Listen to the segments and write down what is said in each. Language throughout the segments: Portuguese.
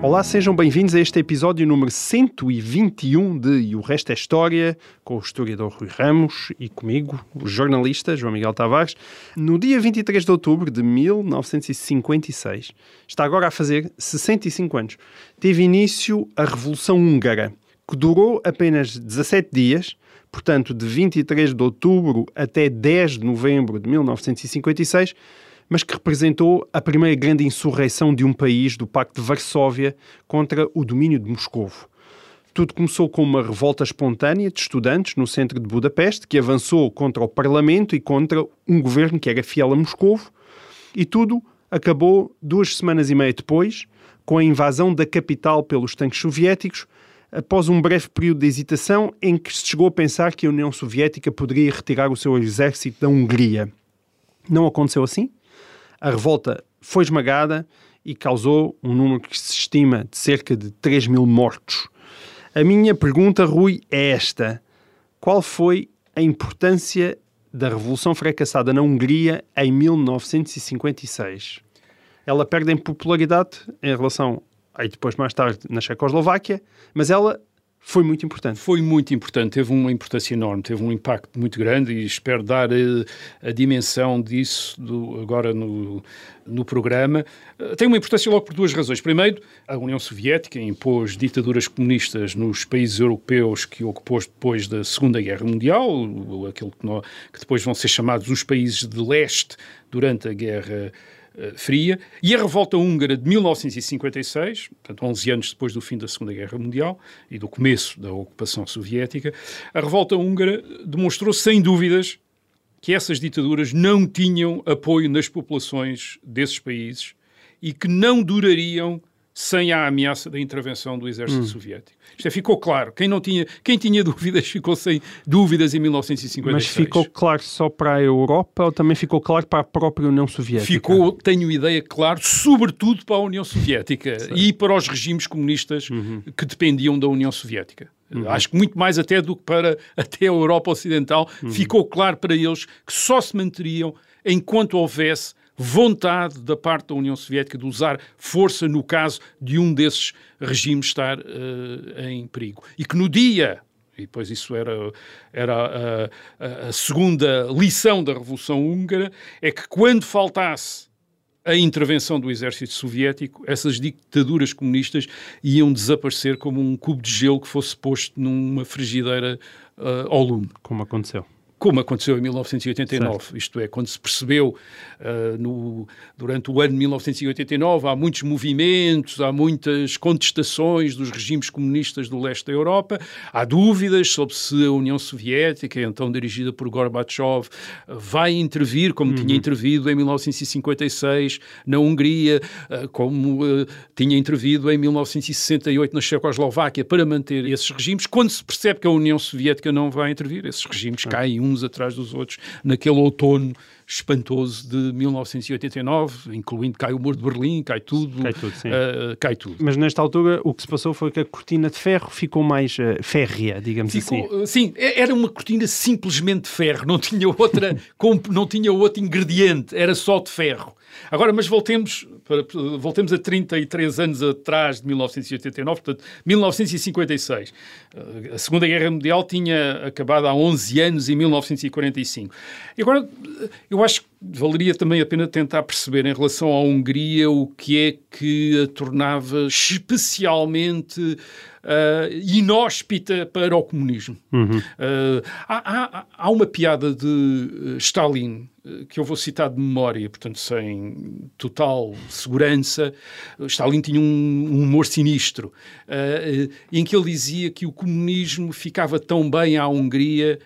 Olá, sejam bem-vindos a este episódio número 121 de E o Resto é História, com o historiador Rui Ramos e comigo, o jornalista João Miguel Tavares. No dia 23 de outubro de 1956, está agora a fazer 65 anos, teve início a Revolução Húngara, que durou apenas 17 dias, portanto, de 23 de outubro até 10 de novembro de 1956, mas que representou a primeira grande insurreição de um país do Pacto de Varsóvia contra o domínio de Moscovo. Tudo começou com uma revolta espontânea de estudantes no centro de Budapeste, que avançou contra o Parlamento e contra um governo que era fiel a Moscovo, e tudo acabou duas semanas e meia depois, com a invasão da capital pelos tanques soviéticos, após um breve período de hesitação em que se chegou a pensar que a União Soviética poderia retirar o seu exército da Hungria. Não aconteceu assim. A revolta foi esmagada e causou um número que se estima de cerca de 3 mil mortos. A minha pergunta, Rui, é esta: qual foi a importância da Revolução Fracassada na Hungria em 1956? Ela perde em popularidade em relação, aí depois mais tarde, na Checoslováquia, mas ela foi muito importante. Foi muito importante, teve uma importância enorme, teve um impacto muito grande e espero dar eh, a, dimensão disso do- agora no, no programa. Eh, Tem uma importância logo por duas razões. Primeiro, a União Soviética impôs ditaduras comunistas nos países europeus que ocupou depois da Segunda Guerra Mundial, aquilo que, que depois vão ser chamados os países de leste durante a Guerra eh, Fria, e a revolta húngara de 1956, portanto 11 anos depois do fim da Segunda Guerra Mundial e do começo da ocupação soviética, a revolta húngara demonstrou sem dúvidas que essas ditaduras não tinham apoio nas populações desses países e que não durariam sem a ameaça da intervenção do exército soviético. Isto é, ficou claro. Quem, não tinha, quem tinha dúvidas ficou sem dúvidas em 1956. Mas ficou claro só para a Europa ou também ficou claro para a própria União Soviética? Ficou, tenho ideia, claro, sobretudo para a União Soviética e para os regimes comunistas que dependiam da União Soviética. Acho que muito mais até do que para até a Europa Ocidental, ficou claro para eles que só se manteriam enquanto houvesse vontade da parte da União Soviética de usar força no caso de um desses regimes estar eh, em perigo. E que no dia e depois isso era, era a, a- a segunda lição da Revolução Húngara, é que quando faltasse a intervenção do exército soviético, essas ditaduras comunistas iam desaparecer como um cubo de gelo que fosse posto numa frigideira ah, ao lume Como aconteceu. Como aconteceu em 1989, isto é, quando se percebeu ah, no- durante o ano de 1989, há muitos movimentos, há muitas contestações dos regimes comunistas do leste da Europa, há dúvidas sobre se a União Soviética, então dirigida por Gorbachev, vai intervir, como tinha intervido em 1956 na Hungria, ah, como ah, tinha intervido em 1968 na Checoslováquia para manter esses regimes. Quando se percebe que a União Soviética não vai intervir, esses regimes caem uns atrás dos outros naquele outono espantoso de 1989, incluindo cai o Muro de Berlim, cai tudo. Cai tudo, sim. ah, cai tudo. Mas nesta altura o que se passou foi que a cortina de ferro ficou mais eh, férrea, digamos assim. Ficou, sim, é- era uma cortina simplesmente de ferro, não tinha outra, comp- não tinha outro ingrediente, era só de ferro. Agora, mas voltemos, para- voltemos a 33 anos atrás de 1989, portanto, 1956. Eh, A Segunda Guerra Mundial tinha acabado há 11 anos, em 1945. E agora, eh, eu acho que valeria também a pena tentar perceber em relação à Hungria o que é que a tornava especialmente ah, inóspita para o comunismo. Ah, há, há- há uma piada de Stalin que eu vou citar de memória, portanto, sem total segurança. Stalin tinha um, um humor sinistro, eh, em que ele dizia que o comunismo ficava tão bem à Hungria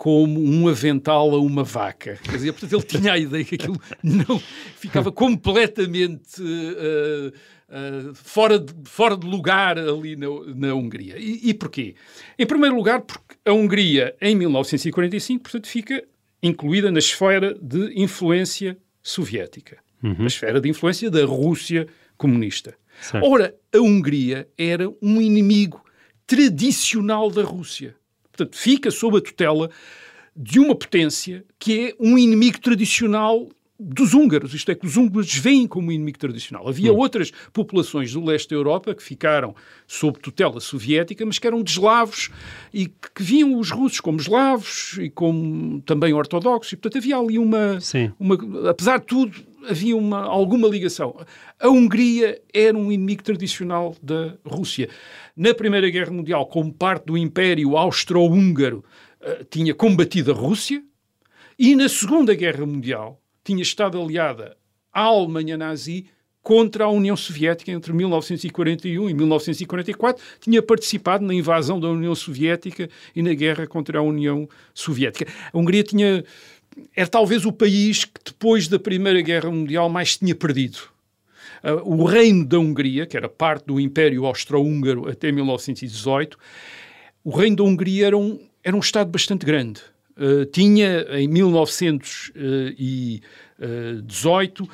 como um avental a uma vaca. Quer dizer, portanto, ele tinha a ideia que aquilo não ficava completamente eh, uh, fora, de, fora de lugar ali na, na Hungria. E, e porquê? Em primeiro lugar, porque a Hungria, em 1945, portanto, fica incluída na esfera de influência soviética, uhum. na esfera de influência da Rússia comunista. Certo. Ora, a Hungria era um inimigo tradicional da Rússia. Portanto, fica sob a tutela de uma potência que é um inimigo tradicional dos húngaros, isto é, que os húngaros veem como inimigo tradicional. Havia hum. outras populações do leste da Europa que ficaram sob tutela soviética, mas que eram de eslavos e que viam os russos como eslavos e como também ortodoxos, e portanto havia ali uma, uma apesar de tudo, havia uma, alguma ligação. A Hungria era um inimigo tradicional da Rússia. Na Primeira Guerra Mundial, como parte do Império Austro-Húngaro, uh, tinha combatido a Rússia, e na Segunda Guerra Mundial, tinha estado aliada à Alemanha nazi contra a União Soviética entre 1941 e 1944, tinha participado na invasão da União Soviética e na guerra contra a União Soviética. A Hungria tinha era talvez o país que depois da Primeira Guerra Mundial mais tinha perdido. Uh, o reino da Hungria, que era parte do Império Austro-Húngaro até 1918, o reino da Hungria era um, era um Estado bastante grande. Uh, tinha em 1918 uh,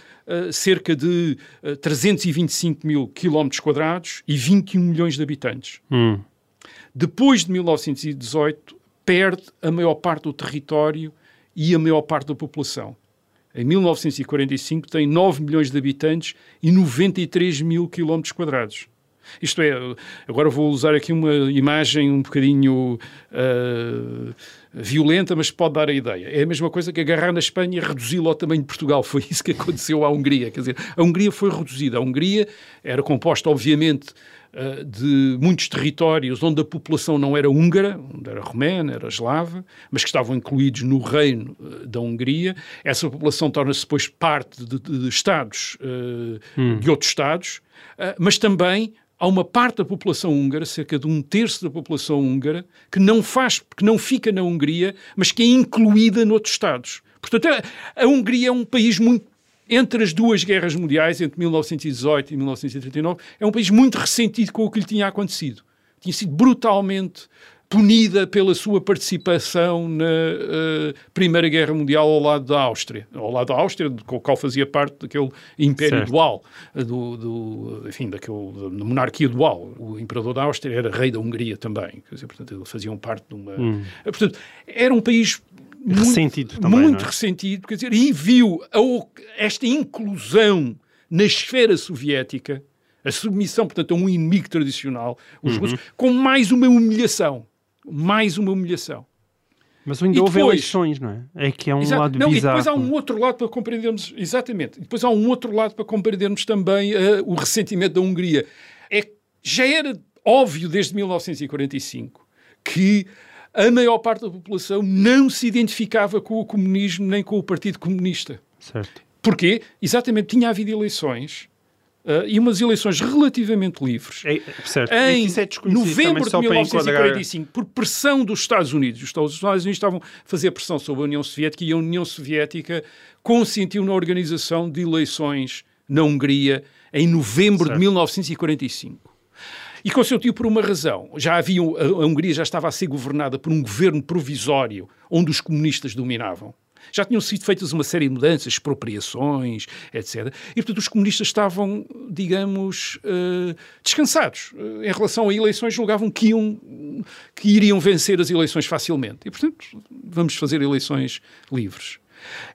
cerca de uh, 325 mil quilómetros quadrados e 21 milhões de habitantes. Hum. Depois de 1918, perde a maior parte do território e a maior parte da população. Em 1945 tem 9 milhões de habitantes e 93 mil quilómetros quadrados. Isto é, agora vou usar aqui uma imagem um bocadinho uh, violenta, mas pode dar a ideia. É a mesma coisa que agarrar na Espanha e reduzi-lo ao tamanho de Portugal. Foi isso que aconteceu à Hungria. Quer dizer, a Hungria foi reduzida. A Hungria era composta, obviamente, uh, de muitos territórios onde a população não era húngara, onde era romena, era eslava, mas que estavam incluídos no reino uh, da Hungria. Essa população torna-se depois parte de, de, de Estados, hum. de outros Estados, mas também há uma parte da população húngara, cerca de um terço da população húngara, que não faz, que não fica na Hungria, mas que é incluída noutros Estados. Portanto, a, a Hungria é um país muito entre as duas guerras mundiais, entre 1918 e 1939, é um país muito ressentido com o que lhe tinha acontecido. Tinha sido brutalmente punida pela sua participação na uh, Primeira Guerra Mundial ao lado da Áustria, ao lado da Áustria, com o qual fazia parte daquele império certo. dual, eh, do, do, enfim, daquele, da monarquia dual. O imperador da Áustria era rei da Hungria também, quer dizer, portanto, eles faziam parte de uma... Hum. Eh, portanto, era um país muito, ressentido também, muito é? ressentido, quer dizer, e viu a, esta inclusão na esfera soviética, a submissão, portanto, a um inimigo tradicional, os uhum. russos, com mais uma humilhação mais uma humilhação. Mas ainda e houve depois, eleições, não é? É que é um exato, lado não, bizarro. E depois há um outro lado para compreendermos, exatamente, e depois há um outro lado para compreendermos também uh, o ressentimento da Hungria. É já era óbvio desde 1945 que a maior parte da população não se identificava com o comunismo nem com o Partido Comunista. Certo. Porquê? Exatamente, tinha havido eleições Uh, e umas eleições relativamente livres. É, certo. Em é novembro de 1945, por pressão dos Estados Unidos. Os Estados Unidos estavam a fazer pressão sobre a União Soviética e a União Soviética consentiu na organização de eleições na Hungria em novembro certo. de 1945. E consentiu por uma razão. Já havia, a Hungria já estava a ser governada por um governo provisório onde os comunistas dominavam. Já tinham sido feitas uma série de mudanças, expropriações, etc. E, portanto, os comunistas estavam, digamos, uh, descansados. Uh, em relação a eleições, julgavam que, iam, que iriam vencer as eleições facilmente. E, portanto, vamos fazer eleições livres.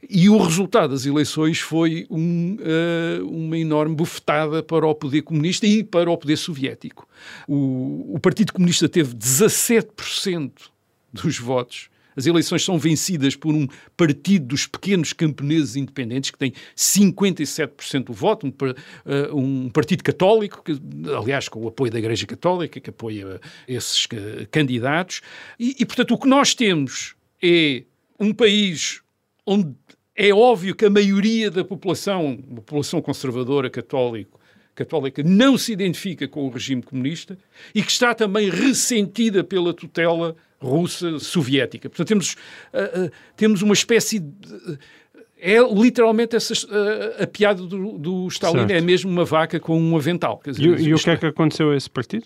E o resultado das eleições foi um, uh, uma enorme bufetada para o poder comunista e para o poder soviético. O, o Partido Comunista teve 17% dos votos as eleições são vencidas por um partido dos pequenos camponeses independentes, que tem 57% do voto, um, uh, um, partido católico, que, aliás, com o apoio da Igreja Católica, que apoia esses uh, candidatos. E, e, portanto, o que nós temos é um país onde é óbvio que a maioria da população, a população conservadora, católico, católica não se identifica com o regime comunista e que está também ressentida pela tutela russa soviética. Portanto, temos, uh, uh, temos uma espécie de. é literalmente essa, a, a piada do, do Stalin, Certo. é mesmo uma vaca com um avental. Dizer, E, o- e o que é que aconteceu a esse partido?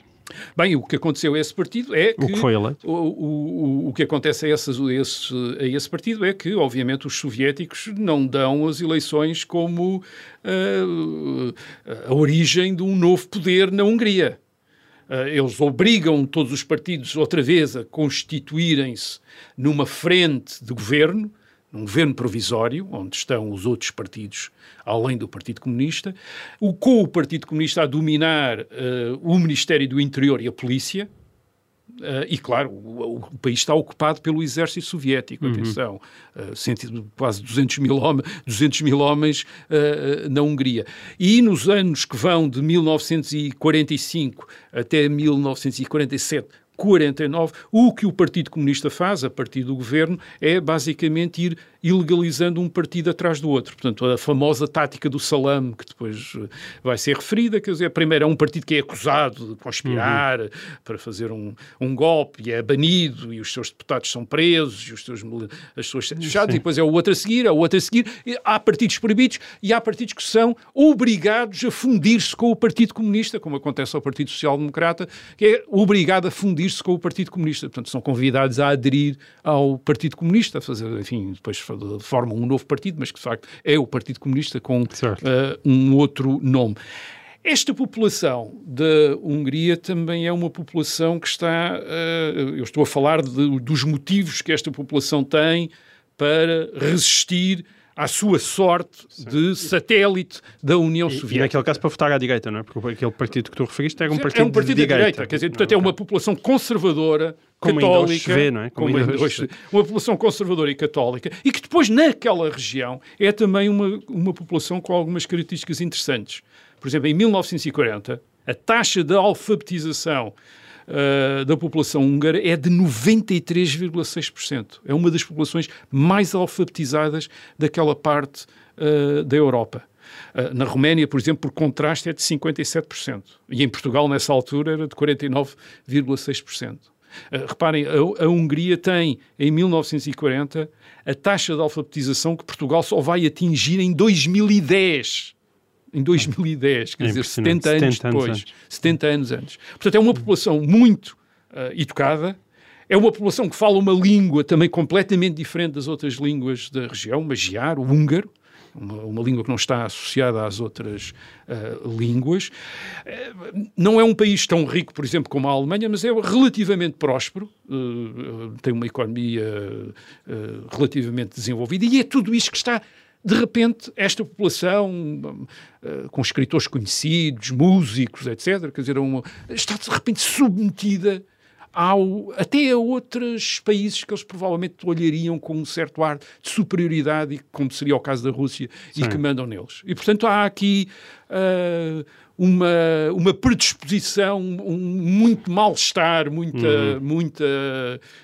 Bem, o que aconteceu a esse partido é que... O que foi eleito? O, o, o- que acontece a, essas, a esse, a esse partido é que, obviamente, os soviéticos não dão as eleições como ah, a origem de um novo poder na Hungria. Ah, eles obrigam todos os partidos outra vez a constituírem-se numa frente de governo, num governo provisório, onde estão os outros partidos, além do Partido Comunista, o, com o Partido Comunista a dominar ah, o Ministério do Interior e a polícia, Uh, e claro, o, o país está ocupado pelo exército soviético, atenção, uh, cento- quase 200 mil, hom 200 mil homens uh, uh, na Hungria. E nos anos que vão de 1945 até 1947, 49, o que o Partido Comunista faz, a partir do governo, é basicamente ir ilegalizando um partido atrás do outro. Portanto, a famosa tática do salame, que depois eh, vai ser referida, quer dizer, primeiro é um partido que é acusado de conspirar para fazer um, um golpe e é banido, e os seus deputados são presos, e os seus, as suas sedes fechadas, e depois é o outro a seguir, é o outro a seguir. Há partidos proibidos e há partidos que são obrigados a fundir-se com o Partido Comunista, como acontece ao Partido Social Democrata, que é obrigado a fundir-se com o Partido Comunista. Portanto, são convidados a aderir ao Partido Comunista, a fazer, enfim, depois formam um novo partido, mas que de facto é o Partido Comunista com eh, um outro nome. Esta população da Hungria também é uma população que está. eh, eu estou a falar de- dos motivos que esta população tem para resistir à sua sorte de satélite da União E Soviética. naquele caso para votar à direita, não é? Porque aquele partido que tu referiste era um partido, é um partido de da direita, quer dizer, portanto é uma população conservadora, Como católica, vê, não é? Como como hoje uma população conservadora e católica, e que depois naquela região é também uma, uma população com algumas características interessantes. Por exemplo, em 1940, a taxa de alfabetização ah, da população húngara é de 93,6%. É uma das populações mais alfabetizadas daquela parte ah, da Europa. Ah, na Roménia, por exemplo, por contraste, é de 57%. E em Portugal, nessa altura, era de 49,6%. Uh, reparem, a, a Hungria tem, em 1940, a taxa de alfabetização que Portugal só vai atingir em 2010. Em 2010, quer É dizer, impressionante. 70 anos 70 anos depois. antes. 70 anos antes. Portanto, é uma população muito uh, educada, é uma população que fala uma língua também completamente diferente das outras línguas da região, magiar, o húngaro, uma, uma língua que não está associada às outras uh, línguas. Uh, não é um país tão rico, por exemplo, como a Alemanha, mas é relativamente próspero, uh, tem uma economia relativamente desenvolvida e é tudo isto que está. De repente, esta população, uh, com escritores conhecidos, músicos, etc., quer dizer, uma, está de repente submetida ao, até a outros países que eles provavelmente olhariam com um certo ar de superioridade, como seria o caso da Rússia, Sim. e que mandam neles. E, portanto, há aqui uh, uma, uma predisposição, um muito mal-estar, muita... Uhum. muita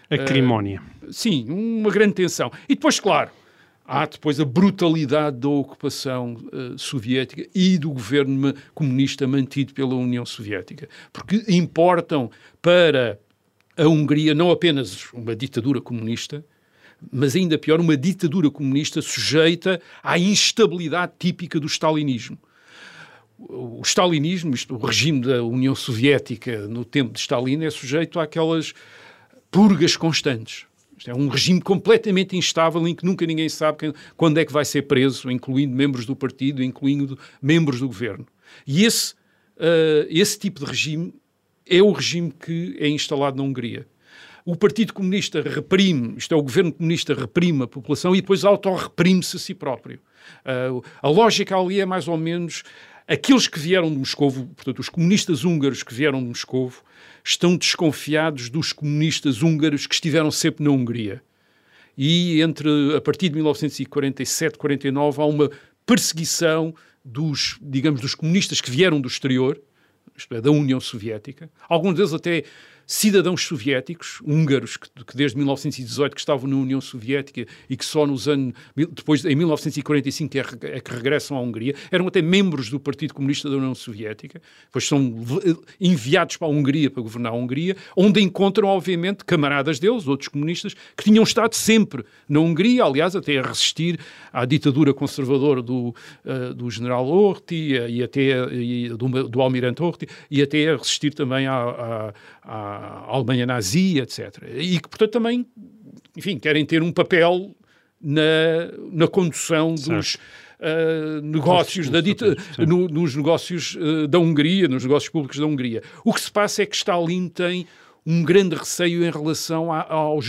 Acrimónia. uh, sim, uma grande tensão. E depois, claro, há depois a brutalidade da ocupação uh, soviética e do governo comunista mantido pela União Soviética, porque importam para a Hungria não apenas uma ditadura comunista, mas ainda pior, uma ditadura comunista sujeita à instabilidade típica do stalinismo. O o stalinismo, isto, o regime da União Soviética no tempo de Stalin, é sujeito àquelas purgas constantes. É um regime completamente instável em que nunca ninguém sabe quem- quando é que vai ser preso, incluindo membros do partido, incluindo membros do governo. E esse, eh, esse tipo de regime é o regime que é instalado na Hungria. O Partido Comunista reprime, isto é, o governo comunista reprime a população e depois autorreprime-se a si próprio. Uh, a lógica ali é mais ou menos aqueles que vieram de Moscovo, portanto, os comunistas húngaros que vieram de Moscovo, estão desconfiados dos comunistas húngaros que estiveram sempre na Hungria. E entre a partir de 1947, 49 há uma perseguição dos, digamos, dos comunistas que vieram do exterior, isto é, da União Soviética. Alguns deles até cidadãos soviéticos, húngaros, que, que, desde 1918 que estavam na União Soviética e que só nos anos, depois em 1945 é, é que regressam à Hungria, eram até membros do Partido Comunista da União Soviética, depois são enviados para a Hungria para governar a Hungria, onde encontram, obviamente, camaradas deles, outros comunistas, que tinham estado sempre na Hungria, aliás, até a resistir à ditadura conservadora do, uh, do general Horthy e até e do, do almirante Horthy, e até a resistir também à, à, à Alemanha nazi, etc. E que, portanto, também, enfim, querem ter um papel na, na condução certo. dos uh, negócios da dita, no, nos negócios uh, da Hungria, nos negócios públicos da Hungria. O que se passa é que Stalin tem um grande receio em relação a, aos,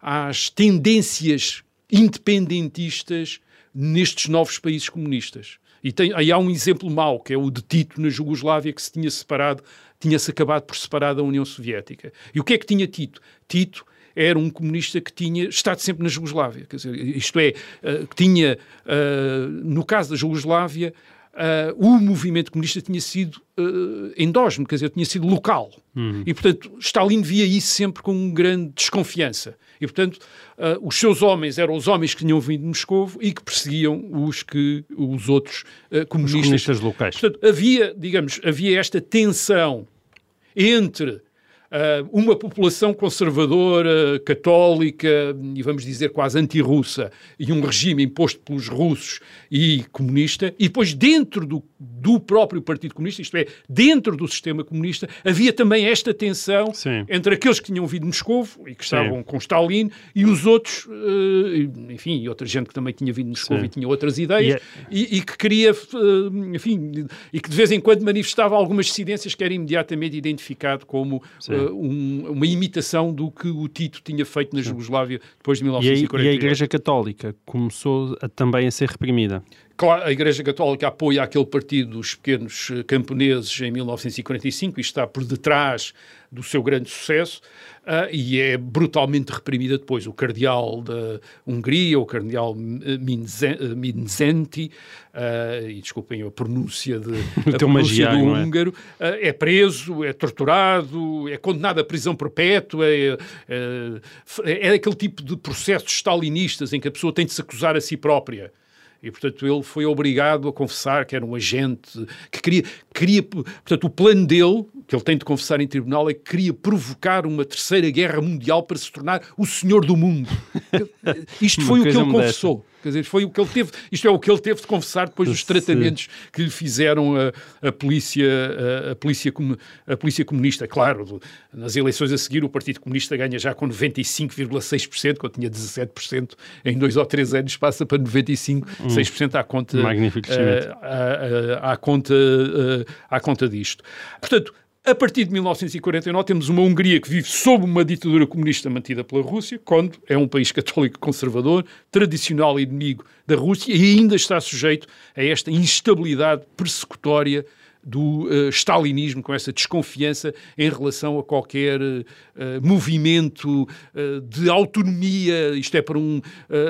às tendências independentistas nestes novos países comunistas. E tem, aí há um exemplo mau, que é o de Tito na Jugoslávia, que se tinha separado, tinha-se acabado por separar da União Soviética. E o que é que tinha Tito? Tito era um comunista que tinha estado sempre na Jugoslávia. Quer dizer, isto é, uh, tinha, uh, no caso da Jugoslávia, uh, o movimento comunista tinha sido uh, endógeno, quer dizer, tinha sido local. Uhum. E, portanto, Stalin via isso sempre com grande desconfiança. E, portanto, uh, os seus homens eram os homens que tinham vindo de Moscou e que perseguiam os, que, os outros uh, comunistas. Os comunistas locais. Portanto, havia, digamos, havia esta tensão entre uma população conservadora, católica e vamos dizer quase anti-russa e um regime imposto pelos russos e comunista, e depois dentro do, do próprio Partido Comunista, isto é, dentro do sistema comunista, havia também esta tensão Sim. entre aqueles que tinham vindo de Moscou e que estavam Sim. com Stalin e os outros, uh, enfim, e outra gente que também tinha vindo de Moscou Sim. e tinha outras ideias e, é- e, que queria, uh, enfim, e que de vez em quando manifestava algumas dissidências que era imediatamente identificado como uh, um, uma imitação do que o Tito tinha feito na Jugoslávia depois de 1948. E a, e a Igreja Católica começou a, também a ser reprimida. Claro, a Igreja Católica apoia aquele partido dos pequenos eh, camponeses em 1945 e está por detrás do seu grande sucesso uh, e é brutalmente reprimida depois. O cardeal da Hungria, o cardeal eh, Minzenti, uh, e desculpem a pronúncia, de, a pronúncia do é? húngaro, uh, é preso, é torturado, é condenado à prisão perpétua, é, é, é aquele tipo de processos stalinistas em que a pessoa tem de se acusar a si própria. E, portanto, ele foi obrigado a confessar que era um agente, que queria, queria portanto, o plano dele, que ele tem de confessar em tribunal, é que queria provocar uma terceira guerra mundial para se tornar o senhor do mundo. Isto foi o que ele confessou. Quer dizer, foi o que ele teve, isto é o que ele teve de confessar depois dos tratamentos que lhe fizeram a, a polícia, a, a, polícia, a polícia comunista. Claro, nas eleições a seguir o Partido Comunista ganha já com 95,6%, quando tinha 17%, em dois ou três anos passa para 95%, hum, 6% à conta, magnífico à, à, à, conta, à conta disto. Portanto, a partir de 1949 temos uma Hungria que vive sob uma ditadura comunista mantida pela Rússia, quando é um país católico conservador, tradicional inimigo da Rússia e ainda está sujeito a esta instabilidade persecutória do uh, stalinismo, com essa desconfiança em relação a qualquer uh, movimento uh, de autonomia, isto é, para um,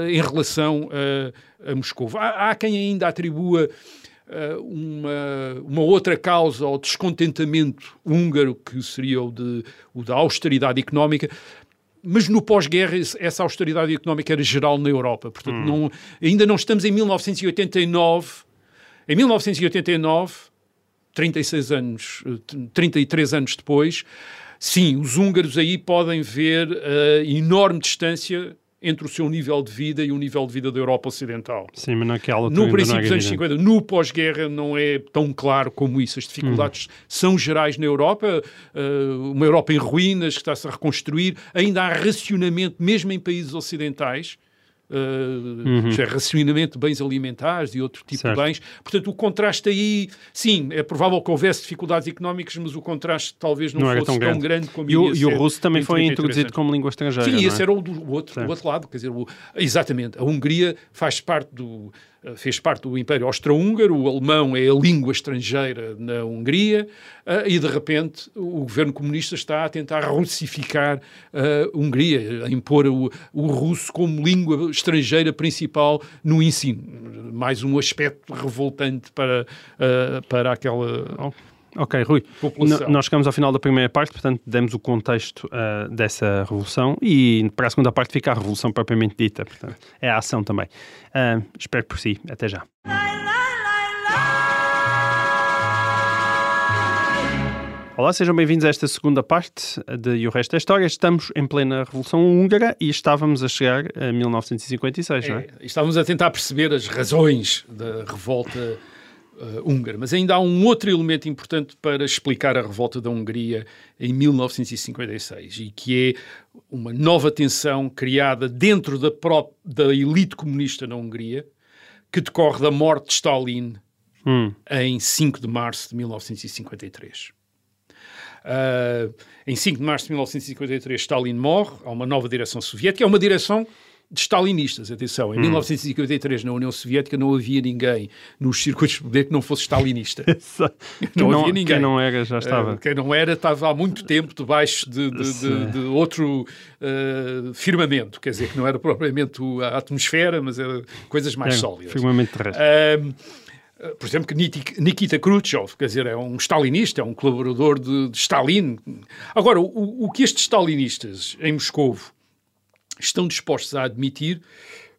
em relação a, a Moscou. Há, há, quem ainda atribua uma, uma outra causa ao descontentamento húngaro, que seria o, de, o da austeridade económica, mas no pós-guerra essa austeridade económica era geral na Europa. Portanto, hum. não, ainda não estamos em 1989. Em 1989, 36 anos, 33 anos depois, sim, os húngaros aí podem ver a enorme distância entre o seu nível de vida e o nível de vida da Europa Ocidental. Sim, mas naquela No princípio dos anos 50, no pós-guerra não é tão claro como isso. As dificuldades hum. são gerais na Europa, uh, uma Europa em ruínas que está-se a reconstruir, ainda há racionamento, mesmo em países ocidentais, Uh, uhum. é racionamento de bens alimentares e outro tipo certo. de bens. Portanto, o contraste aí, sim, é provável que houvesse dificuldades económicas, mas o contraste talvez não, não fosse tão grande, tão grande como E o, e o russo também foi introduzido como língua estrangeira. Sim, é? esse era o, do, o outro, outro lado. Quer dizer, o, exatamente. A Hungria faz parte do, fez parte do Império Austro-Húngaro, o alemão é a língua estrangeira na Hungria, uh, e de repente o governo comunista está a tentar russificar a uh, Hungria, a impor o, o, russo como língua estrangeira principal no ensino. Mais um aspecto revoltante para, para aquela. Ok, Rui. População. Nós chegamos ao final da primeira parte, portanto, demos o contexto ah, dessa revolução e para a segunda parte fica a revolução propriamente dita. Portanto, é a ação também. Ah, espero por si. Até já. Olá, sejam bem-vindos a esta segunda parte de E o Resto da História. Estamos em plena Revolução Húngara e estávamos a chegar a 1956, não é? É, estávamos a tentar perceber as razões da revolta eh, húngara, mas ainda há um outro elemento importante para explicar a revolta da Hungria em 1956 e que é uma nova tensão criada dentro da, da elite comunista na Hungria que decorre da morte de Stalin Hum, em 5 de março de 1953. Ah, em 5 de março de 1953, Stalin morre, há uma nova direção soviética, é uma direção de stalinistas, atenção. Em 1953, na União Soviética, não havia ninguém nos circuitos de poder que não fosse stalinista. Não não, havia ninguém. quem não era já estava. Eh, quem não era estava há muito tempo debaixo de, de- de- de outro eh, firmamento, quer dizer, que não era propriamente a atmosfera, mas era coisas mais É, sólidas. firmamento terrestre. Eh, por exemplo, que Nikita Khrushchev, quer dizer, é um stalinista, é um colaborador de, de Stalin. Agora, o, o que estes stalinistas em Moscovo estão dispostos a admitir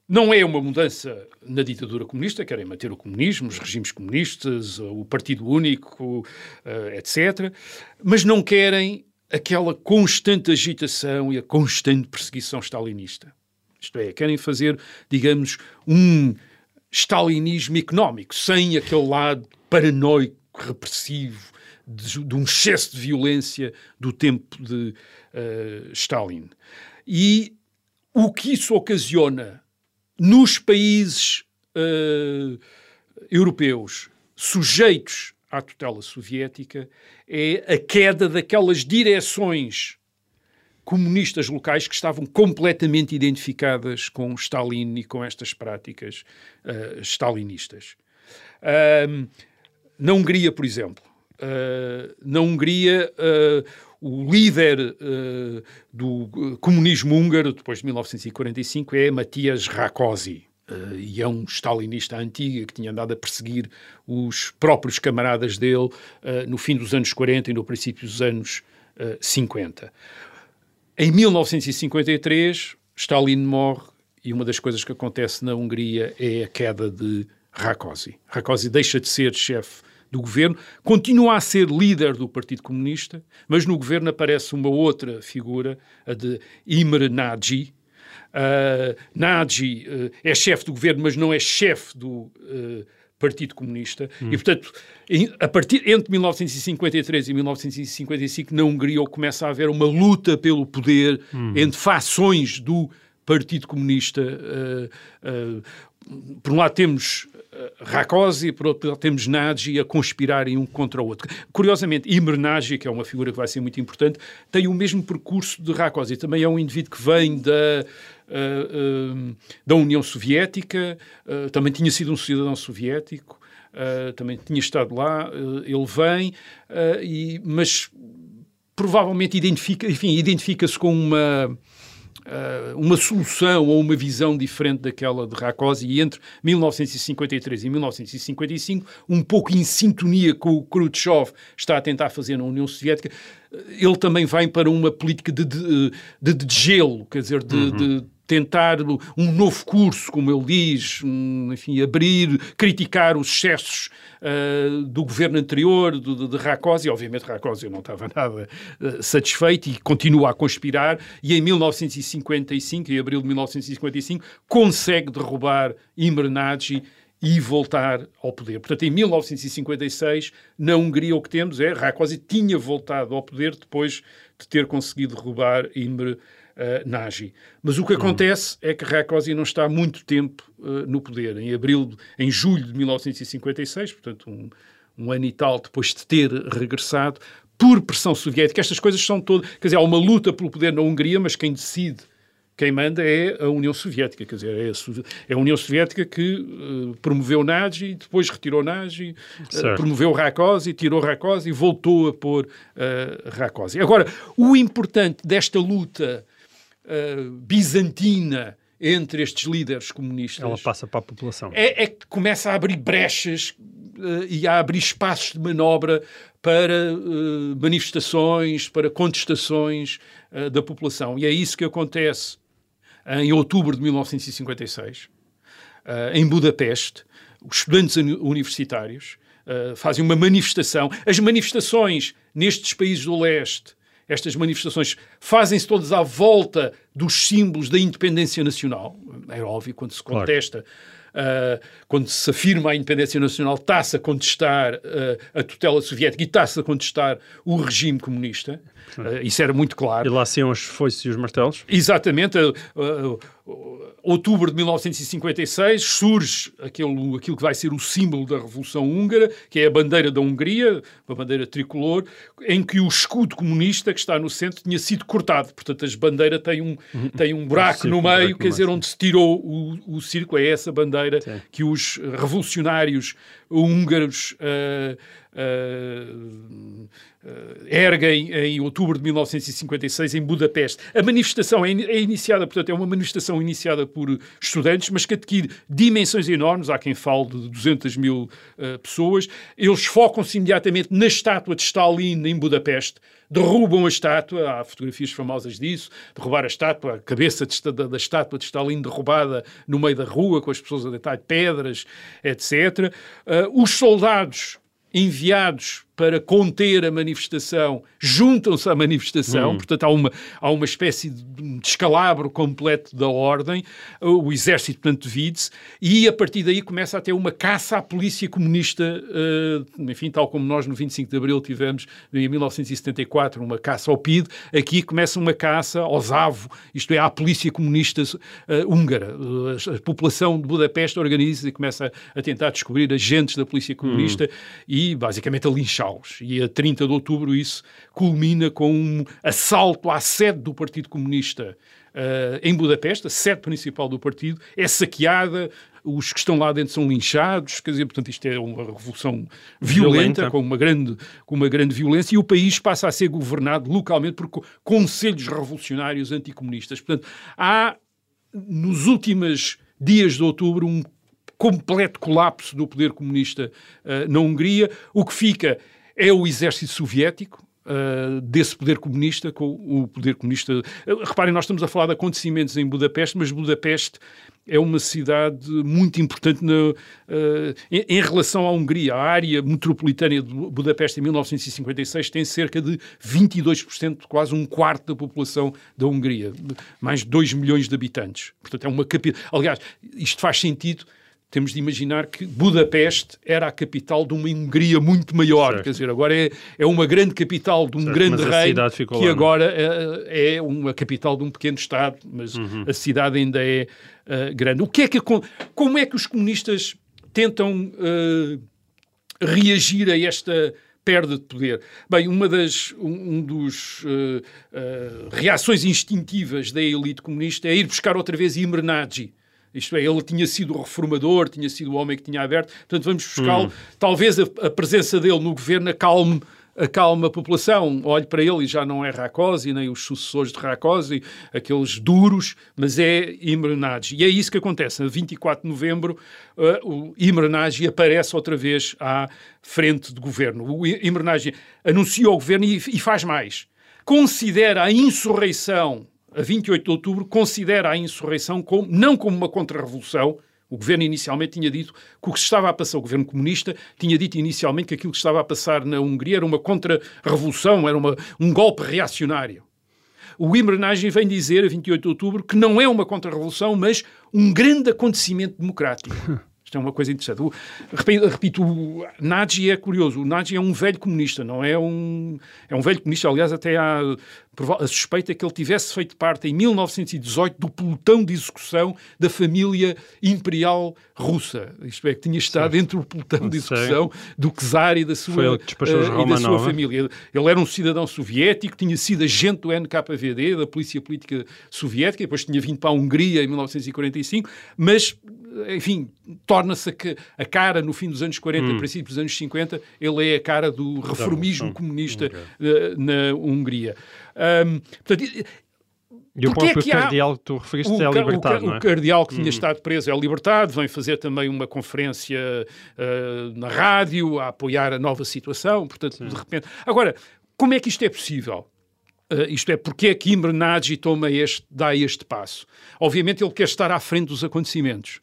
não é uma mudança na ditadura comunista, querem manter o comunismo, os regimes comunistas, o Partido Único, eh, etc., mas não querem aquela constante agitação e a constante perseguição stalinista. Isto é, querem fazer, digamos, um stalinismo económico, sem aquele lado paranoico, repressivo, de, de um excesso de violência do tempo de eh, Stalin. E o que isso ocasiona nos países eh, europeus sujeitos à tutela soviética é a queda daquelas direções comunistas locais que estavam completamente identificadas com Stalin e com estas práticas eh, stalinistas. Ahm, na Hungria, por exemplo, uh, na Hungria, uh, o líder uh, do uh, comunismo húngaro, depois de 1945, é Matias Rákosi. Uh, e é um stalinista antigo que tinha andado a perseguir os próprios camaradas dele uh, no fim dos anos 40 e no princípio dos anos uh, 50. Em 1953, Stalin morre e uma das coisas que acontece na Hungria é a queda de Rákosi. Rákosi deixa de ser chefe do governo, continua a ser líder do Partido Comunista, mas no governo aparece uma outra figura, a de Imre Nagy. Uh, Nagy uh, é chefe do governo, mas não é chefe do uh, Partido Comunista. E, portanto, em, a partir, entre 1953 e 1955, na Hungria começa a haver uma luta pelo poder entre fações do Partido Comunista. Por um lado temos Rákosi, por outro lado temos Nagy a conspirarem um contra o outro. Curiosamente, Imre Nagy, que é uma figura que vai ser muito importante, tem o mesmo percurso de Rákosi. Também é um indivíduo que vem da, uh, uh, da União Soviética, uh, também tinha sido um cidadão soviético, também tinha estado lá. ele vem, e, mas provavelmente identifica, enfim, identifica-se com uma uma solução ou uma visão diferente daquela de Rákosi e entre 1953 e 1955, um pouco em sintonia com o Khrushchev está a tentar fazer na União Soviética, ele também vai para uma política de, de, de, de gelo, quer dizer, de, uhum. de tentar um novo curso, como ele diz, enfim, abrir, criticar os excessos uh, do governo anterior, de, de, Rákosi. Obviamente Rákosi não estava nada uh, satisfeito e continua a conspirar e em 1955, em abril de 1955, consegue derrubar Imre Nagy e voltar ao poder. Portanto, em 1956, na Hungria, o que temos é Rákosi tinha voltado ao poder depois de ter conseguido derrubar Imre Uh, Nagy. Mas o que acontece é que Rákosi não está há muito tempo uh, no poder. Em abril, em julho de 1956, portanto um, um, ano e tal depois de ter regressado, por pressão soviética, estas coisas são todas... Quer dizer, há uma luta pelo poder na Hungria, mas quem decide, quem manda é a União Soviética. Quer dizer, é a, é a União Soviética que uh, promoveu Nagy, depois retirou Nagy, promoveu Rákosi, tirou Rákosi e voltou a pôr Rákosi. Agora, o importante desta luta Uh, bizantina entre estes líderes comunistas. Ela passa para a população. É, é, que começa a abrir brechas uh, e a abrir espaços de manobra para uh, manifestações, para contestações uh, da população. E é isso que acontece em outubro de 1956, em Budapeste. Os estudantes universitários fazem uma manifestação. As manifestações nestes países do leste estas manifestações fazem-se todas à volta dos símbolos da independência nacional. É óbvio, quando se contesta, claro. uh, quando se afirma a independência nacional, está-se a contestar uh, a tutela soviética e está-se a contestar o regime comunista. Uh, isso era muito claro. E lá são os foices e os martelos? Exatamente. Outubro de 1956 surge aquele, aquilo que vai ser o símbolo da Revolução Húngara, que é a bandeira da Hungria, uma bandeira tricolor, em que o escudo comunista que está no centro tinha sido cortado. Portanto, a bandeira tem um, uhum. tem um buraco um no meio, buraco quer dizer, onde se tirou o, o círculo. É essa bandeira Sim. que os revolucionários húngaros uh, erguem em outubro de 1956 em Budapeste. A manifestação é, é, iniciada, portanto, é uma manifestação iniciada por estudantes, mas que adquire dimensões enormes. Há quem fale de 200 mil uh, pessoas. Eles focam-se imediatamente na estátua de Stalin em Budapeste derrubam a estátua, há fotografias famosas disso, derrubar a estátua, a cabeça de, da, da, estátua de Stalin derrubada no meio da rua, com as pessoas a deitar pedras, etc. Uh, os soldados enviados para conter a manifestação, juntam-se à manifestação, hum. portanto há uma, há uma espécie de descalabro completo da ordem, o exército, portanto, divide-se, e a partir daí começa a ter uma caça à polícia comunista, uh, enfim, tal como nós no 25 de Abril tivemos em 1974 uma caça ao PID, aqui começa uma caça ao ZAVO, isto é, à polícia comunista uh, húngara. A, a, população de Budapeste organiza e começa a, a, tentar descobrir agentes da polícia comunista hum. e, basicamente, a linchar e a 30 de outubro isso culmina com um assalto à sede do Partido Comunista uh, em Budapeste, a sede principal do partido, é saqueada, os que estão lá dentro são linchados, quer dizer, portanto, isto é uma revolução violenta, violenta, Com, uma grande, com uma grande violência, e o país passa a ser governado localmente por conselhos revolucionários anticomunistas. Portanto, há, nos últimos dias de outubro, um completo colapso do poder comunista uh, na Hungria. O que fica é o exército soviético, Uh, desse poder comunista com o poder comunista. Uh, reparem, nós estamos a falar de acontecimentos em Budapeste, mas Budapeste é uma cidade muito importante na, uh, em, em, relação à Hungria. A área metropolitana de Budapeste em 1956 tem cerca de 22%, quase um quarto da população da Hungria, mais de 2 milhões de habitantes. Portanto, é uma capital. Aliás, isto faz sentido temos de imaginar que Budapeste era a capital de uma Hungria muito maior. Certo. Quer dizer, agora é, é uma grande capital de um certo, grande reino que lá, é? agora é, é, uma capital de um pequeno Estado, mas uhum. a cidade ainda é uh, grande. O que é que, como é que os comunistas tentam uh, reagir a esta perda de poder? Bem, uma das um, um dos uh, reações instintivas da elite comunista é ir buscar outra vez Imre isto é, ele tinha sido o reformador, tinha sido o homem que tinha aberto, portanto vamos buscá-lo. Hum. Talvez a, a, presença dele no governo acalme, acalme a população. Olhe para ele e já não é Rakosi, nem os sucessores de Rakosi, aqueles duros, mas é Imre Nagy. E é isso que acontece. A 24 de novembro, uh, o Imre Nagy aparece outra vez à frente do governo. O Imre Nagy anuncia ao governo e, e faz mais. Considera a insurreição a 28 de outubro, considera a insurreição como, não como uma contra-revolução. O governo inicialmente tinha dito que o que se estava a passar, o governo comunista tinha dito inicialmente que aquilo que estava a passar na Hungria era uma contra-revolução, era uma, um golpe reacionário. O Imre Nagy vem dizer, a 28 de outubro, que não é uma contra-revolução, mas um grande acontecimento democrático. Isto é uma coisa interessante. O, repito, o Nagy é curioso. O Nagy é um velho comunista, não é um... É um velho comunista, aliás, até há a suspeita que ele tivesse feito parte, em 1918, do pelotão de execução da família imperial russa. Isto é, que tinha estado Sim. entre o pelotão de execução do czar e da sua, uh, e da sua família. Ele era um cidadão soviético, tinha sido agente do NKVD, da Polícia Política Soviética, depois tinha vindo para a Hungria em 1945, mas enfim, torna-se a, cara no fim dos anos 40, hum. princípios dos anos 50, ele é a cara do reformismo comunista okay. uh, na Hungria. Um, portanto, E o é próprio que há- cardeal que tu referiste o, é o libertado, não é? o cardeal que tinha estado preso é libertado, vem fazer também uma conferência ah, na rádio a apoiar a nova situação, portanto, de repente... Agora, como é que isto é possível? Ah, isto é, porque é que Imre Nagy toma este, dá este passo? Obviamente ele quer estar à frente dos acontecimentos.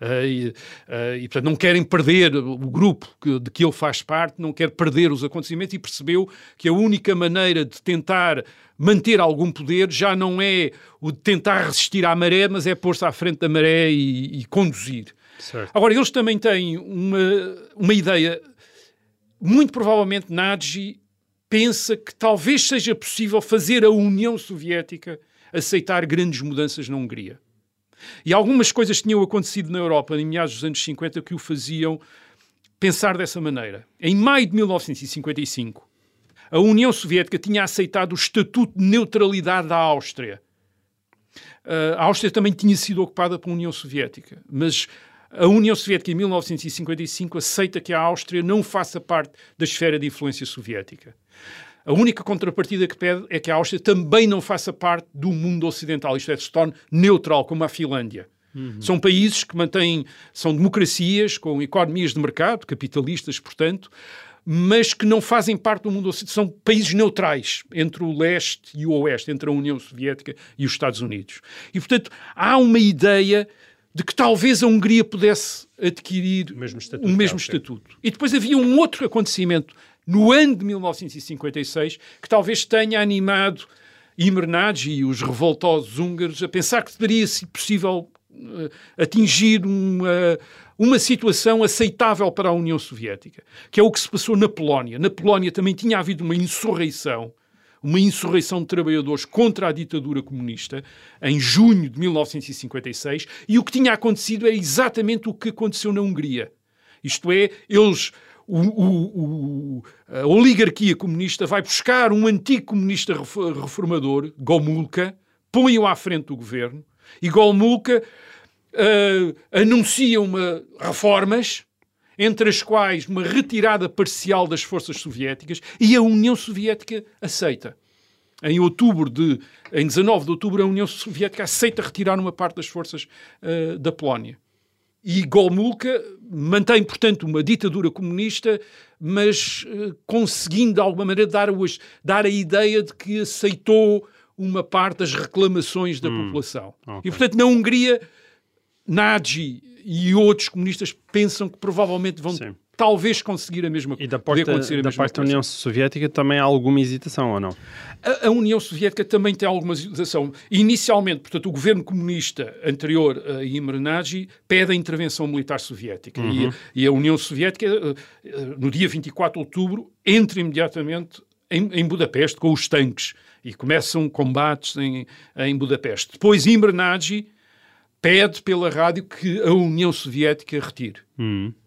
Ah, e, ah, e, portanto, não querem perder o grupo que- de que ele faz parte, não quer perder os acontecimentos e percebeu que a única maneira de tentar manter algum poder já não é o de tentar resistir à maré, mas é pôr-se à frente da maré e, e conduzir. Certo. Agora, eles também têm uma, uma ideia. Muito provavelmente, Nagy pensa que talvez seja possível fazer a União Soviética aceitar grandes mudanças na Hungria. E algumas coisas tinham acontecido na Europa em meados dos anos 50 que o faziam pensar dessa maneira. Em maio de 1955, a União Soviética tinha aceitado o Estatuto de Neutralidade da Áustria. Uh, a Áustria também tinha sido ocupada pela União Soviética, mas a União Soviética em 1955 aceita que a Áustria não faça parte da esfera de influência soviética. A única contrapartida que pede é que a Áustria também não faça parte do mundo ocidental, isto é, se torne neutral, como a Finlândia. São países que mantêm, são democracias com economias de mercado, capitalistas, portanto, mas que não fazem parte do mundo ocidental. São países neutrais entre o leste e o oeste, entre a União Soviética e os Estados Unidos. E, portanto, há uma ideia de que talvez a Hungria pudesse adquirir O mesmo estatuto o mesmo estatuto. E depois havia um outro acontecimento no ano de 1956 que talvez tenha animado Imre Nagy e os revoltosos húngaros a pensar que teria sido possível eh, atingir uma, uma situação aceitável para a União Soviética, que é o que se passou na Polónia. Na Polónia também tinha havido uma insurreição, uma insurreição de trabalhadores contra a ditadura comunista em junho de 1956, e o que tinha acontecido é exatamente o que aconteceu na Hungria. Isto é, eles. O, o- o- a oligarquia comunista vai buscar um antigo comunista ref- reformador, Gomulka, põe-o à frente do governo, e Gomulka ah, anuncia uma, reformas, entre as quais uma retirada parcial das forças soviéticas, e a União Soviética aceita. Em outubro de, em 19 de outubro, a União Soviética aceita retirar uma parte das forças ah, da Polónia. E Gomulka mantém, portanto, uma ditadura comunista, mas eh, conseguindo, de alguma maneira, dar, dar a ideia de que aceitou uma parte das reclamações da população. ok. E, portanto, na Hungria, Nagy e outros comunistas pensam que provavelmente vão Sim. Talvez conseguir a mesma E da parte, da parte da coisa. União Soviética também há alguma hesitação, ou não? A, a União Soviética também tem alguma hesitação. Inicialmente, portanto, o governo comunista anterior a Imre pede a intervenção militar soviética. E, e a União Soviética, eh, eh, no dia 24 de outubro, entra imediatamente em, em Budapeste com os tanques e começam combates em, em Budapeste. Depois, Imre Nagy pede pela rádio que a União Soviética retire.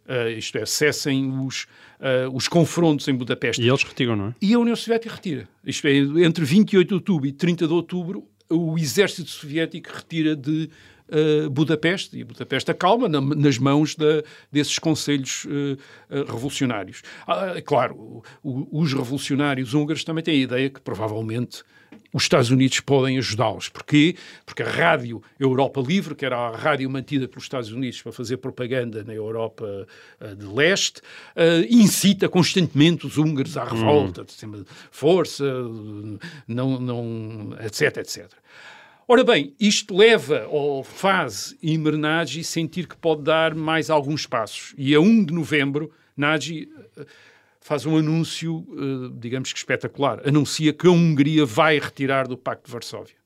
Eh, isto é, cessem os, eh, os confrontos em Budapeste. E eles retiram, não é? E a União Soviética retira. Isto é, entre 28 de outubro e 30 de outubro, o exército soviético retira de eh, Budapeste, e Budapeste acalma na- nas mãos da- desses conselhos eh, eh, revolucionários. Ah, é claro, o- os revolucionários húngaros também têm a ideia que provavelmente os Estados Unidos podem ajudá-los. Porquê? Porque a rádio Europa Livre, que era a rádio mantida pelos Estados Unidos para fazer propaganda na Europa eh, de leste, eh, incita constantemente os húngaros à revolta, de força, não, não, etc, etc. Ora bem, isto leva ou faz Imre Nagy sentir que pode dar mais alguns passos. E a 1 de novembro, Nagy eh, faz um anúncio, eh, digamos que espetacular. Anuncia que a Hungria vai retirar do Pacto de Varsóvia.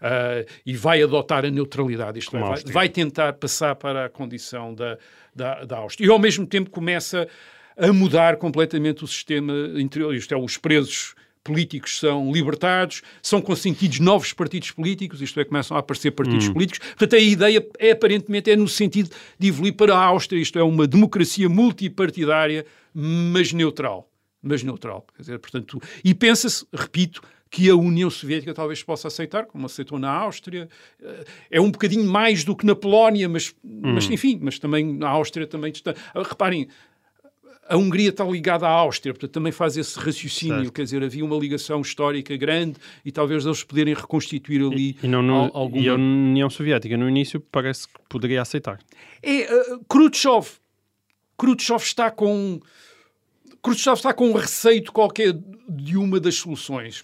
Ah, e vai adotar a neutralidade, isto é, vai, vai tentar passar para a condição da, da, da Áustria. E ao mesmo tempo começa a mudar completamente o sistema interior, isto é, os presos políticos são libertados, são consentidos novos partidos políticos, isto é, começam a aparecer partidos políticos. Portanto, a ideia é aparentemente é no sentido de evoluir para a Áustria, isto é, uma democracia multipartidária, mas neutral. Mas neutral. Quer dizer, portanto, e pensa-se, repito, que a União Soviética talvez possa aceitar, como aceitou na Áustria. É um bocadinho mais do que na Polónia, mas, mas enfim, mas também na Áustria também está. Reparem, a Hungria está ligada à Áustria, portanto também faz esse raciocínio, Certo. quer dizer, havia uma ligação histórica grande e talvez eles poderem reconstituir ali E, não, no- al- alguma... e a União Soviética, no início, parece que poderia aceitar. É, uh, Khrushchev. Khrushchev está com. Khrushchev está com um receio de qualquer de uma das soluções.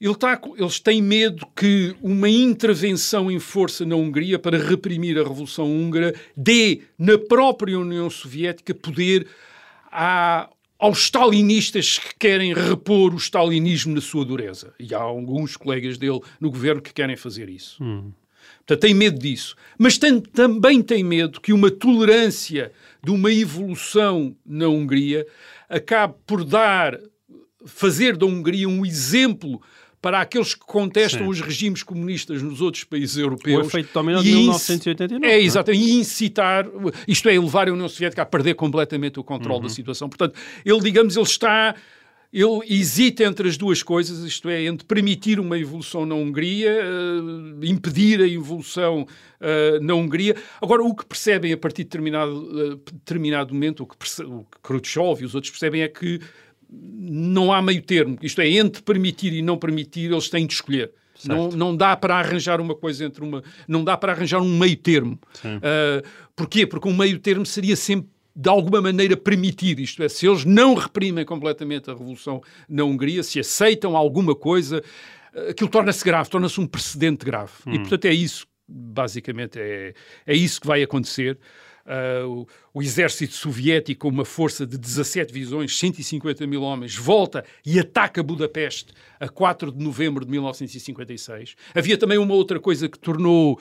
Ele está, eles têm medo que uma intervenção em força na Hungria para reprimir a Revolução Húngara dê na própria União Soviética poder aos stalinistas que querem repor o stalinismo na sua dureza. E há alguns colegas dele no governo que querem fazer isso. Portanto, tem medo disso. Mas tem- também tem medo que uma tolerância de uma evolução na Hungria acabe por dar, fazer da Hungria um exemplo para aqueles que contestam Sim. os regimes comunistas nos outros países O europeus. efeito dominó de e inci- 1989. É, não exato. E incitar, isto é, levar a União Soviética a perder completamente o controle da situação. Portanto, ele, digamos, ele está... Ele hesita entre as duas coisas, isto é, entre permitir uma evolução na Hungria, eh, impedir a evolução eh, na Hungria. Agora, o que percebem a partir de determinado, eh, determinado momento, o que, perce- o que Khrushchev e os outros percebem é que não há meio termo. Isto é, entre permitir e não permitir, eles têm de escolher. Não, não dá para arranjar uma coisa entre uma. Não dá para arranjar um meio termo. Uh, porquê? Porque um meio termo seria sempre. De alguma maneira permitir, isto é, se eles não reprimem completamente a revolução na Hungria, se aceitam alguma coisa, aquilo torna-se grave, torna-se um precedente grave. E portanto é isso, basicamente, é, é isso que vai acontecer. Uh, o, o exército soviético, uma força de 17 divisões, 150 mil homens, volta e ataca Budapeste a 4 de novembro de 1956. Havia também uma outra coisa que tornou,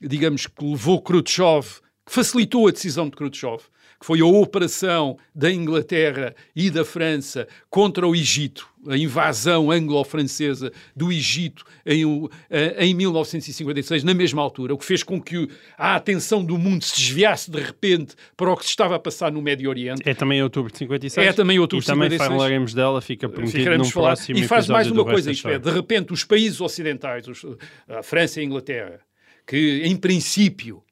digamos, que levou Khrushchev, que facilitou a decisão de Khrushchev, que foi a operação da Inglaterra e da França contra o Egito, a invasão anglo-francesa do Egito em, eh, em 1956, na mesma altura, o que fez com que a atenção do mundo se desviasse de repente para o que se estava a passar no Médio Oriente. É também outubro de 56. É também outubro e de também 56. falaremos dela, fica prometido num falar. próximo E faz mais uma coisa, isto é, de repente os países ocidentais, os- a França e a Inglaterra, que em princípio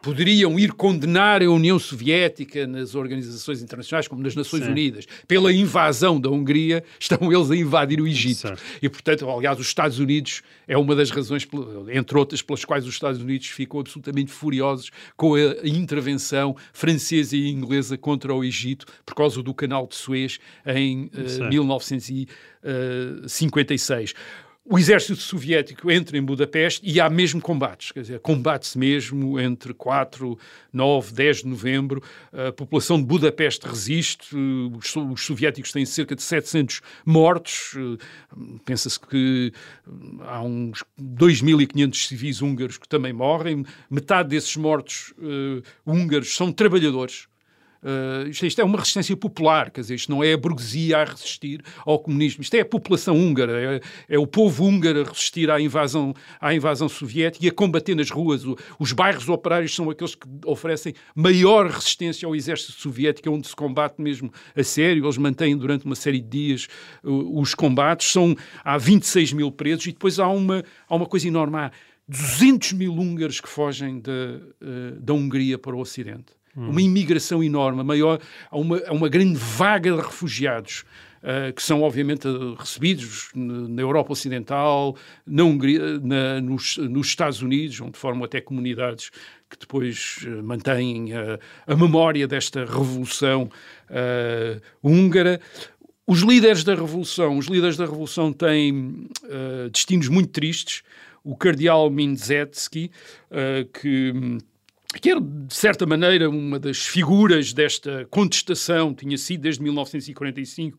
poderiam ir condenar a União Soviética nas organizações internacionais, como nas Nações Sim. Unidas, pela invasão da Hungria, estão eles a invadir o Egito. E, portanto, aliás, os Estados Unidos é uma das razões, entre outras, pelas quais os Estados Unidos ficam absolutamente furiosos com a intervenção francesa e inglesa contra o Egito por causa do canal de Suez em eh, Certo. 1956. O exército soviético entra em Budapeste e há mesmo combates, quer dizer, combate-se mesmo entre 4, 9, 10 de novembro. A população de Budapeste resiste, os, so- os soviéticos têm cerca de 700 mortos. Pensa-se que há uns 2.500 civis húngaros que também morrem. Metade desses mortos eh, húngaros são trabalhadores. Uh, isto, isto é uma resistência popular, quer dizer, isto não é a burguesia a resistir ao comunismo, isto é a população húngara, é, é o povo húngaro a resistir à invasão, à invasão soviética e a combater nas ruas. O- os bairros operários são aqueles que oferecem maior resistência ao exército soviético, onde se combate mesmo a sério, eles mantêm durante uma série de dias uh, os combates, são, há 26 mil presos e depois há uma, há uma coisa enorme, há 200 mil húngaros que fogem da, uh, da Hungria para o Ocidente uma imigração enorme, a maior, há uma, uma grande vaga de refugiados. eh, que são obviamente recebidos na Europa Ocidental, na Hungria, na- nos, nos Estados Unidos, onde formam até comunidades que depois eh, mantêm eh, a memória desta revolução eh, húngara. Os líderes da revolução, os líderes da revolução têm destinos muito tristes. O cardeal Mindzetsky, que que era, de certa maneira, uma das figuras desta contestação, tinha sido desde 1945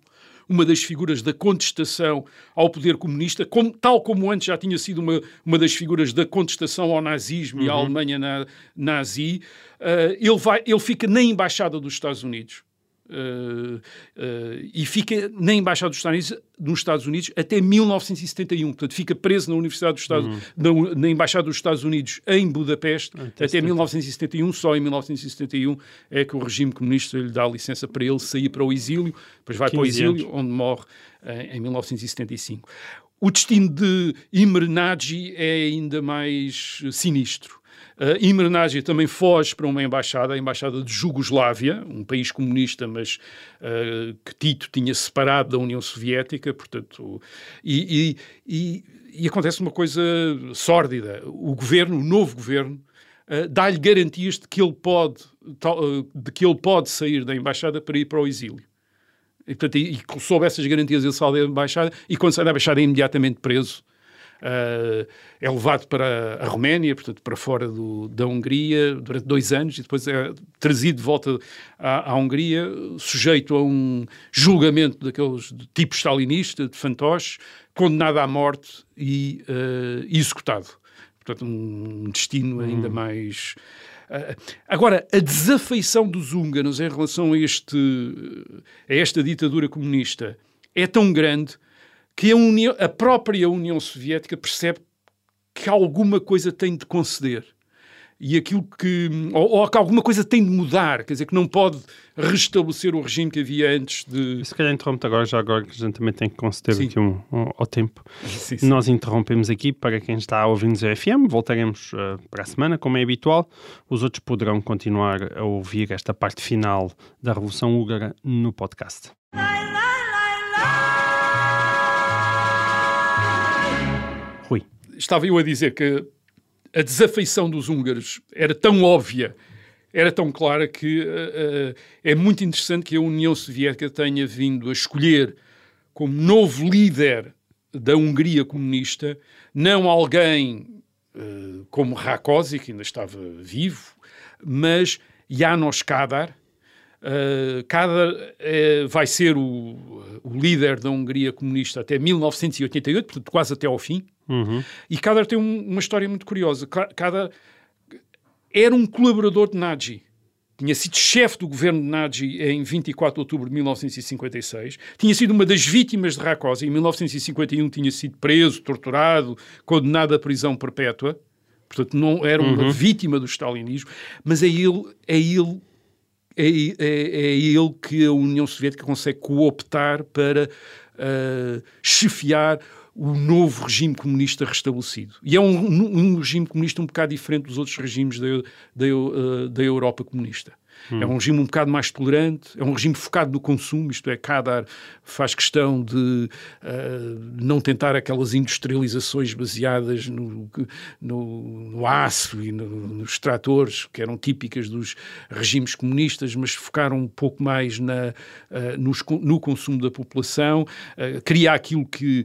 uma das figuras da contestação ao poder comunista, como- tal como antes já tinha sido uma, uma das figuras da contestação ao nazismo e à Alemanha na- nazi, eh, ele, vai, ele fica na Embaixada dos Estados Unidos. Eh, eh, e fica na Embaixada dos Estados, Unidos, nos Estados Unidos até 1971. Portanto, fica preso na Universidade dos Estados na, na Embaixada dos Estados Unidos em Budapeste até 1971. Só em 1971 é que o regime comunista lhe dá licença para ele sair para o exílio, depois vai para o 15 exílio, onde morre eh, em 1975. O destino de Imer Nagy é ainda mais sinistro. Uh, também foge para uma embaixada, a embaixada de Jugoslávia, um país comunista, mas uh, que Tito tinha separado da União Soviética, portanto, e, e, e, e acontece uma coisa sórdida. O governo, o novo governo, uh, dá-lhe garantias de que ele pode, de que ele pode sair da embaixada para ir para o exílio. E, portanto, e, e sob essas garantias ele sai da embaixada e quando sai da embaixada é imediatamente preso Uh, é levado para a Roménia, portanto, para fora do, da Hungria, durante dois anos, e depois é trazido de volta à, à Hungria, sujeito a um julgamento daqueles de tipo stalinista, de fantoche, condenado à morte e uh, executado. Portanto, um destino ainda hum. mais. Uh, agora, a desafeição dos húngaros em relação a, este, a esta ditadura comunista é tão grande que a, União, a própria União Soviética percebe que alguma coisa tem de conceder e aquilo que ou, ou, que alguma coisa tem de mudar, quer dizer que não pode restabelecer o regime que havia antes de. Se calhar interrompe agora, já agora que a gente também tem que conceder sim. aqui um, um, ao tempo. Sim, sim. Nós interrompemos aqui para quem está a ouvir-nos a FM, voltaremos uh, para a semana, como é habitual. Os outros poderão continuar a ouvir esta parte final da Revolução Húngara no podcast. Estava eu a dizer que a desafeição dos húngaros era tão óbvia, era tão clara, que uh, é muito interessante que a União Soviética tenha vindo a escolher como novo líder da Hungria comunista não alguém uh, como Rákosi, que ainda estava vivo, mas János Kadar. Uh, Kadar vai ser o, o líder da Hungria comunista até 1988, portanto quase até ao fim. Uhum. E Kadar tem um, uma história muito curiosa. Kadar era um colaborador de Nagy. Tinha sido chefe do governo de Nagy em 24 de outubro de 1956. Tinha sido uma das vítimas de Rákosi. Em 1951 tinha sido preso, torturado, condenado à prisão perpétua. Portanto, não era uma uhum. vítima do stalinismo. Mas é ele, é ele é, é, é, ele que a União Soviética consegue cooptar para uh, chefiar o novo regime comunista restabelecido. E é um, um, regime comunista um bocado diferente dos outros regimes da, da, eh, da Europa comunista. Hum. É um regime um bocado mais tolerante, é um regime focado no consumo, isto é, Kadar faz questão de uh, não tentar aquelas industrializações baseadas no, no, no aço e no, nos tratores, que eram típicas dos regimes comunistas, mas focaram um pouco mais na, uh, nos, no consumo da população, uh, cria aquilo que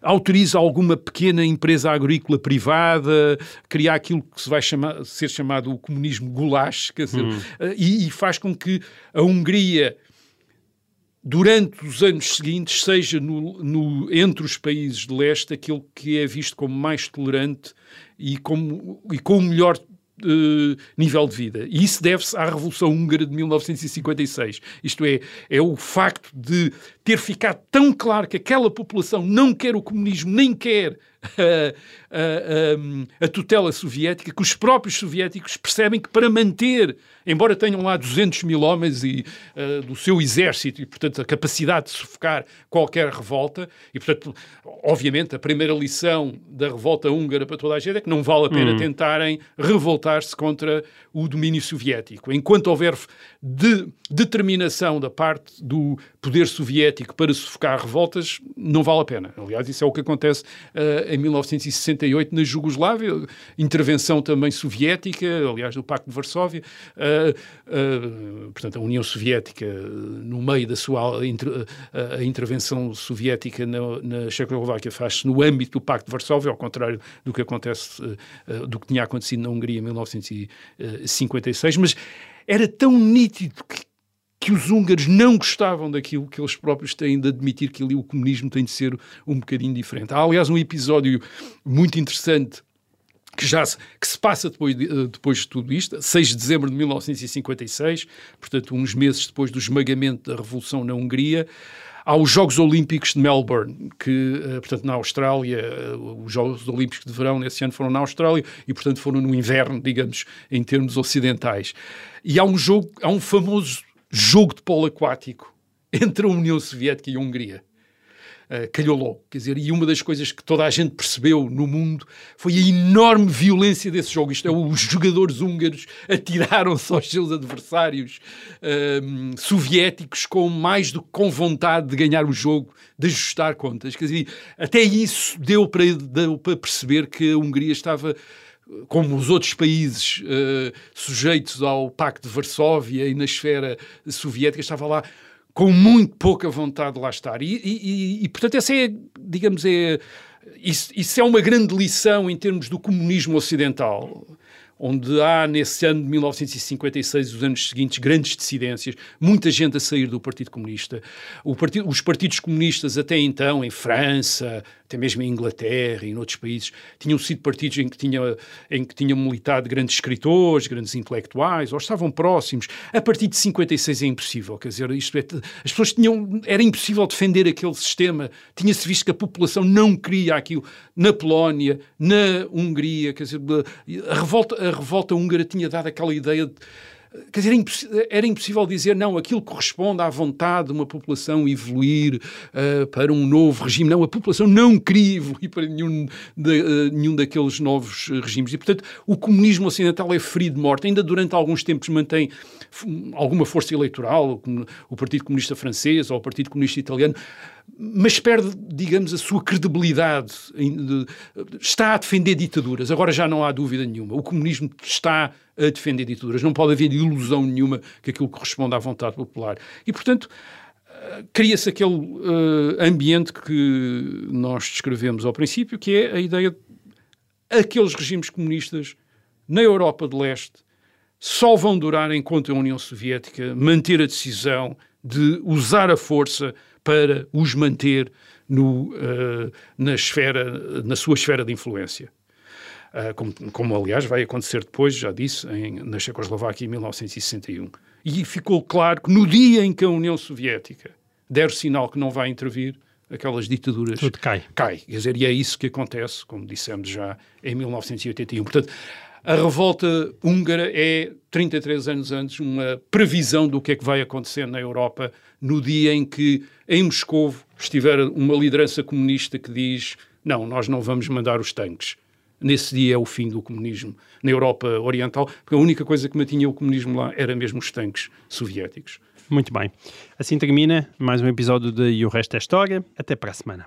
autoriza alguma pequena empresa agrícola privada, cria aquilo que se vai chamar, ser chamado o comunismo goulash, quer dizer, hum e, e faz com que a Hungria durante os anos seguintes seja no, no, entre os países de leste aquele que é visto como mais tolerante e, como, e com o melhor uh, nível de vida. E isso deve-se à Revolução Húngara de 1956. Isto é, é o facto de ter ficado tão claro que aquela população não quer o comunismo, nem quer a, a, a, a, tutela soviética, que os próprios soviéticos percebem que para manter, embora tenham lá 200 mil homens e, uh, do seu exército e, portanto, a capacidade de sufocar qualquer revolta, e, portanto, obviamente, a primeira lição da revolta húngara para toda a gente é que não vale a pena hum. tentarem revoltar-se contra o domínio soviético. Enquanto houver de determinação da parte do poder soviético para sufocar revoltas, não vale a pena. Aliás, isso é o que acontece uh, em 1968 na Jugoslávia, intervenção também soviética, aliás, do Pacto de Varsóvia. Uh, portanto, a União Soviética, no meio da sua a intervenção soviética na, na Checoslováquia, faz-se no âmbito do Pacto de Varsóvia, ao contrário do que acontece, do que tinha acontecido na Hungria em 1956. Mas era tão nítido que, que os húngaros não gostavam daquilo que eles próprios têm de admitir que ali o comunismo tem de ser um bocadinho diferente. Há, aliás, um episódio muito interessante que já se, que se passa depois de, eh, depois de tudo isto, 6 de dezembro de 1956, portanto, uns meses depois do esmagamento da Revolução na Hungria, há os Jogos Olímpicos de Melbourne, que, eh, portanto, na Austrália, eh, os Jogos Olímpicos de Verão nesse ano foram na Austrália e, portanto, foram no inverno, digamos, em termos ocidentais. E há um jogo, há um famoso jogo de polo aquático entre a União Soviética e a Hungria. Uh, calhou logo. Quer dizer, e uma das coisas que toda a gente percebeu no mundo foi a enorme violência desse jogo. Isto é, os jogadores húngaros atiraram-se aos seus adversários uh, soviéticos com mais do que com vontade de ganhar o jogo, de ajustar contas. Quer dizer, até isso deu para, deu para perceber que a Hungria estava como os outros países uh, sujeitos ao Pacto de Varsóvia e na esfera soviética, estava lá com muito pouca vontade de lá estar. E, e, e portanto, essa é, digamos, é, isso, isso é uma grande lição em termos do comunismo ocidental onde há, nesse ano de 1956, os anos seguintes, grandes dissidências, muita gente a sair do Partido Comunista. Partido, os partidos comunistas, até então, em França, até mesmo em Inglaterra e em outros países, tinham sido partidos em que, tinha, em que tinham militado grandes escritores, grandes intelectuais, ou estavam próximos. A partir de 56 é impossível, quer dizer, isto é, as pessoas tinham, era impossível defender aquele sistema, tinha-se visto que a população não queria aquilo. Na Polónia, na Hungria, quer dizer, a revolta, a revolta húngara tinha dado aquela ideia de Quer dizer, era impossível dizer, não, aquilo corresponde à vontade de uma população evoluir uh, para um novo regime. Não, a população não queria evoluir para nenhum, de, uh, nenhum daqueles novos regimes. E, portanto, o comunismo ocidental é ferido de morte. Ainda durante alguns tempos mantém alguma força eleitoral, como o Partido Comunista Francês ou o Partido Comunista Italiano, mas perde, digamos, a sua credibilidade. Está a defender ditaduras. Agora já não há dúvida nenhuma. O comunismo está a defender ditaduras. Não pode haver ilusão nenhuma que aquilo corresponda à vontade popular. E, portanto, eh, cria-se aquele uh, ambiente que nós descrevemos ao princípio, que é a ideia de aqueles regimes comunistas na Europa de Leste só vão durar enquanto a União Soviética manter a decisão de usar a força para os manter no, uh, na, esfera, na sua esfera de influência. Uh, como, como, aliás vai acontecer depois, já disse, em, na Checoslováquia em 1961. E ficou claro que no dia em que a União Soviética der o sinal que não vai intervir, aquelas ditaduras Tudo cai. cai. Quer dizer, e é isso que acontece, como dissemos já, em 1981. Portanto, a revolta húngara é, 33 anos antes, uma previsão do que é que vai acontecer na Europa no dia em que, em Moscou, estiver uma liderança comunista que diz: não, nós não vamos mandar os tanques nesse dia é o fim do comunismo na Europa Oriental, porque a única coisa que mantinha o comunismo lá era mesmo os tanques soviéticos. Muito bem. Assim termina mais um episódio de E o Resto é História. Até para a semana.